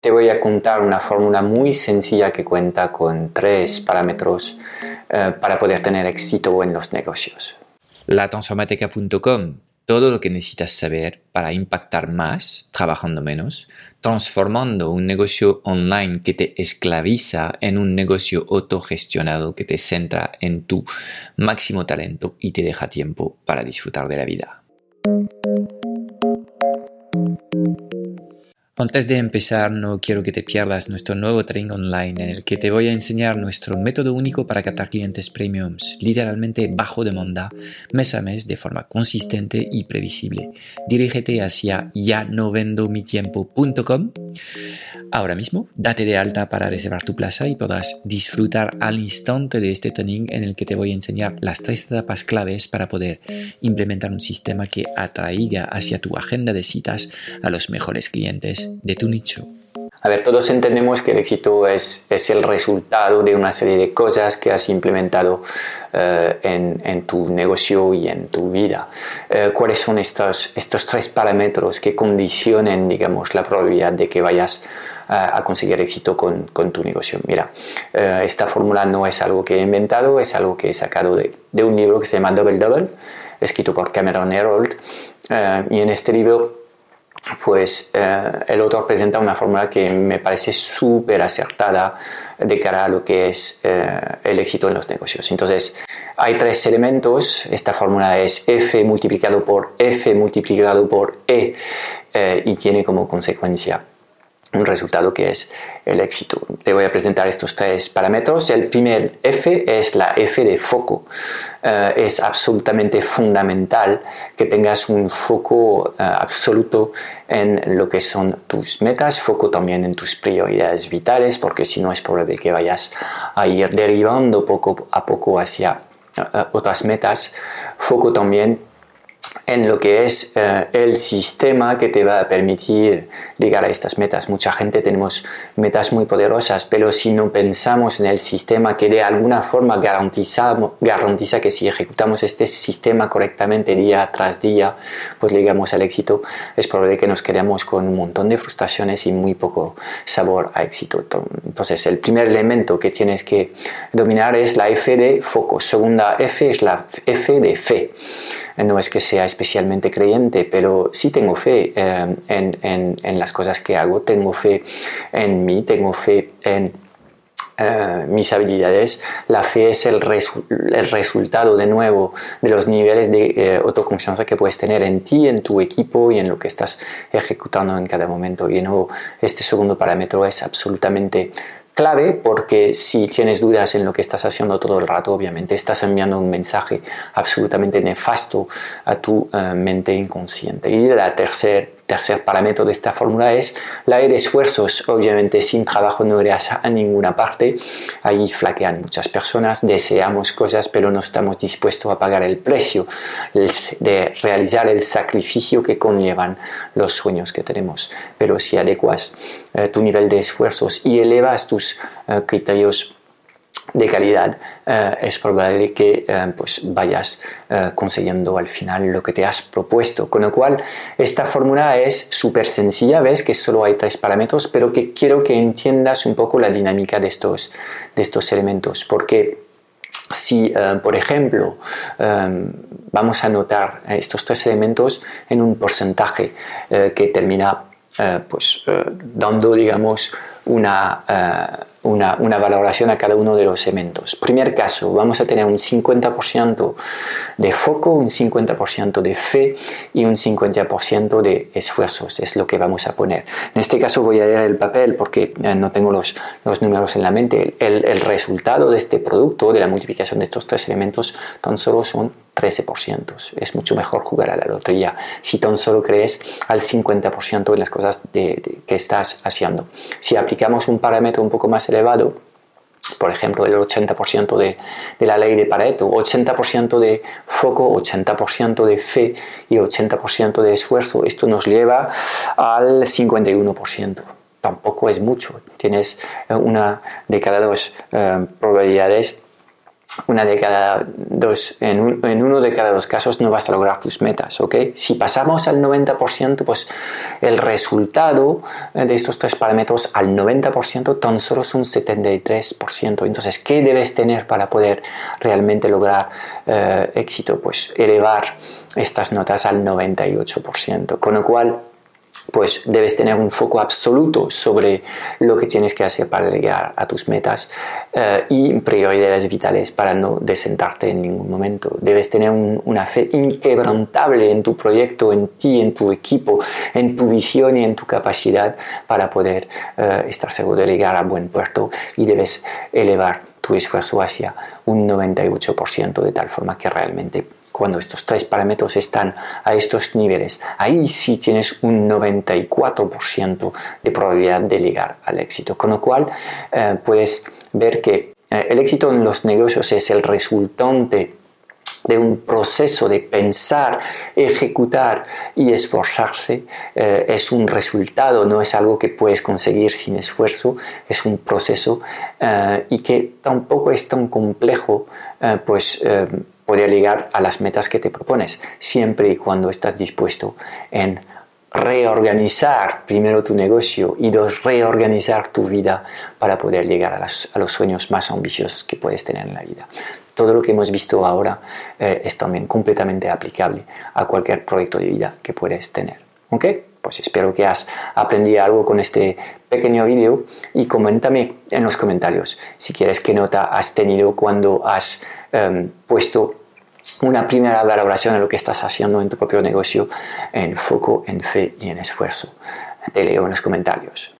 Te voy a contar una fórmula muy sencilla que cuenta con tres parámetros eh, para poder tener éxito en los negocios. Latransformateca.com, todo lo que necesitas saber para impactar más trabajando menos, transformando un negocio online que te esclaviza en un negocio autogestionado que te centra en tu máximo talento y te deja tiempo para disfrutar de la vida. Antes de empezar, no quiero que te pierdas nuestro nuevo training online en el que te voy a enseñar nuestro método único para captar clientes premiums, literalmente bajo demanda, mes a mes de forma consistente y previsible. Dirígete hacia ya no vendo mi Ahora mismo, date de alta para reservar tu plaza y podrás disfrutar al instante de este training en el que te voy a enseñar las tres etapas claves para poder implementar un sistema que atraiga hacia tu agenda de citas a los mejores clientes de tu nicho. A ver, todos entendemos que el éxito es, es el resultado de una serie de cosas que has implementado eh, en, en, tu negocio y en tu vida. Eh, ¿Cuáles son estos, estos tres parámetros que condicionen, digamos, la probabilidad de que vayas a, conseguir éxito con, con, tu negocio. Mira, eh, esta fórmula no es algo que he inventado, es algo que he sacado de, de un libro que se llama Double Double, escrito por Cameron Herold. Y en este libro pues eh, el autor presenta una fórmula que me parece súper acertada de cara a lo que es el éxito en los negocios. Entonces, hay tres elementos. Esta fórmula es F multiplicado por F multiplicado por E y tiene como consecuencia un resultado que es el éxito. Te voy a presentar estos tres parámetros. El primer F es la F de foco. Eh, es absolutamente fundamental que tengas un foco eh, absoluto en lo que son tus metas, foco también en tus prioridades vitales, porque si no es probable que vayas a ir derivando poco a poco hacia eh, otras metas. Foco también en lo que es eh, el sistema que te va a permitir llegar a estas metas. Mucha gente tenemos metas muy poderosas, pero si no pensamos en el sistema que de alguna forma garantiza, que si ejecutamos este sistema correctamente día tras día, pues llegamos al éxito, es probable que nos quedemos con un montón de frustraciones y muy poco sabor a éxito. Entonces, el primer elemento que tienes que dominar es la F de foco. Segunda F es la F de fe. No es que sea especialmente creyente, pero sí tengo fe eh, en, las cosas que hago, tengo fe en mí, tengo fe en eh, mis habilidades. La fe es el, resultado de nuevo de los niveles de eh, autoconfianza que puedes tener en ti, en tu equipo y en lo que estás ejecutando en cada momento. Y este segundo parámetro es absolutamente clave porque si tienes dudas en lo que estás haciendo todo el rato, obviamente estás enviando un mensaje absolutamente nefasto a tu eh, mente inconsciente. Y la tercera tercer parámetro de esta fórmula es la de esfuerzos. Obviamente sin trabajo no irás a ninguna parte. Ahí flaquean muchas personas, deseamos cosas pero no estamos dispuestos a pagar el precio de realizar el sacrificio que conllevan los sueños que tenemos. Pero si adecuas eh, tu nivel de esfuerzos y elevas tus eh, criterios de calidad, eh, es probable que eh, pues vayas eh, consiguiendo al final lo que te has propuesto. Con lo cual, esta fórmula es súper sencilla, ves que solo hay tres parámetros, pero que quiero que entiendas un poco la dinámica de estos, de estos elementos, porque si, por ejemplo, vamos a anotar estos tres elementos en un porcentaje que termina pues, dando, digamos, una una, valoración a cada uno de los elementos. Primer caso, vamos a tener un 50% de foco, un 50% de fe y un 50% de esfuerzos. Es lo que vamos a poner. En este caso voy a leer el papel porque eh, no tengo los, los números en la mente. El, el resultado de este producto, de la multiplicación de estos tres elementos, tan solo son 13%. Es mucho mejor jugar a la lotería si tan solo crees al 50% de las cosas que estás haciendo. Si aplicamos un parámetro un poco más elevado, por ejemplo, el 80% de, de, la ley de Pareto, 80% de foco, 80% de fe y 80% de esfuerzo, esto nos lleva al 51%. Tampoco es mucho, tienes eh, una de cada dos eh, probabilidades una de cada dos, en, uno de cada dos casos no vas a lograr tus metas, ¿ok? Si pasamos al 90%, pues el resultado eh, de estos tres parámetros al 90% tan solo es un 73%. Entonces, ¿qué debes tener para poder realmente lograr eh, éxito? Pues elevar estas notas al 98%. Con lo cual, pues debes tener un foco absoluto sobre lo que tienes que hacer para llegar a tus metas eh, y prioridades vitales para no desentarte en ningún momento. Debes tener una fe inquebrantable en tu proyecto, en ti, en tu equipo, en tu visión y en tu capacidad para poder eh, estar seguro de llegar a buen puerto y debes elevar tu esfuerzo hacia un 98% de tal forma que realmente cuando estos tres parámetros están a estos niveles, ahí sí tienes un 94% de probabilidad de llegar al éxito. Con lo cual eh, puedes ver que eh, el éxito en los negocios es el resultante de un proceso de pensar, ejecutar y esforzarse eh, es un resultado, no es algo que puedes conseguir sin esfuerzo, es un proceso y que tampoco es tan complejo, pues poder llegar a las metas que te propones, siempre y cuando estás dispuesto en reorganizar primero tu negocio y dos, reorganizar tu vida para poder llegar a, los sueños más ambiciosos que puedes tener en la vida. Todo lo que hemos visto ahora eh, es también completamente aplicable a cualquier proyecto de vida que puedes tener. ¿Ok? Pues espero que has aprendido algo con este pequeño vídeo y coméntame en los comentarios si quieres qué nota has tenido cuando has em, puesto una primera valoración de lo que estás haciendo en tu propio negocio en foco, en fe y en esfuerzo. Te leo en los comentarios.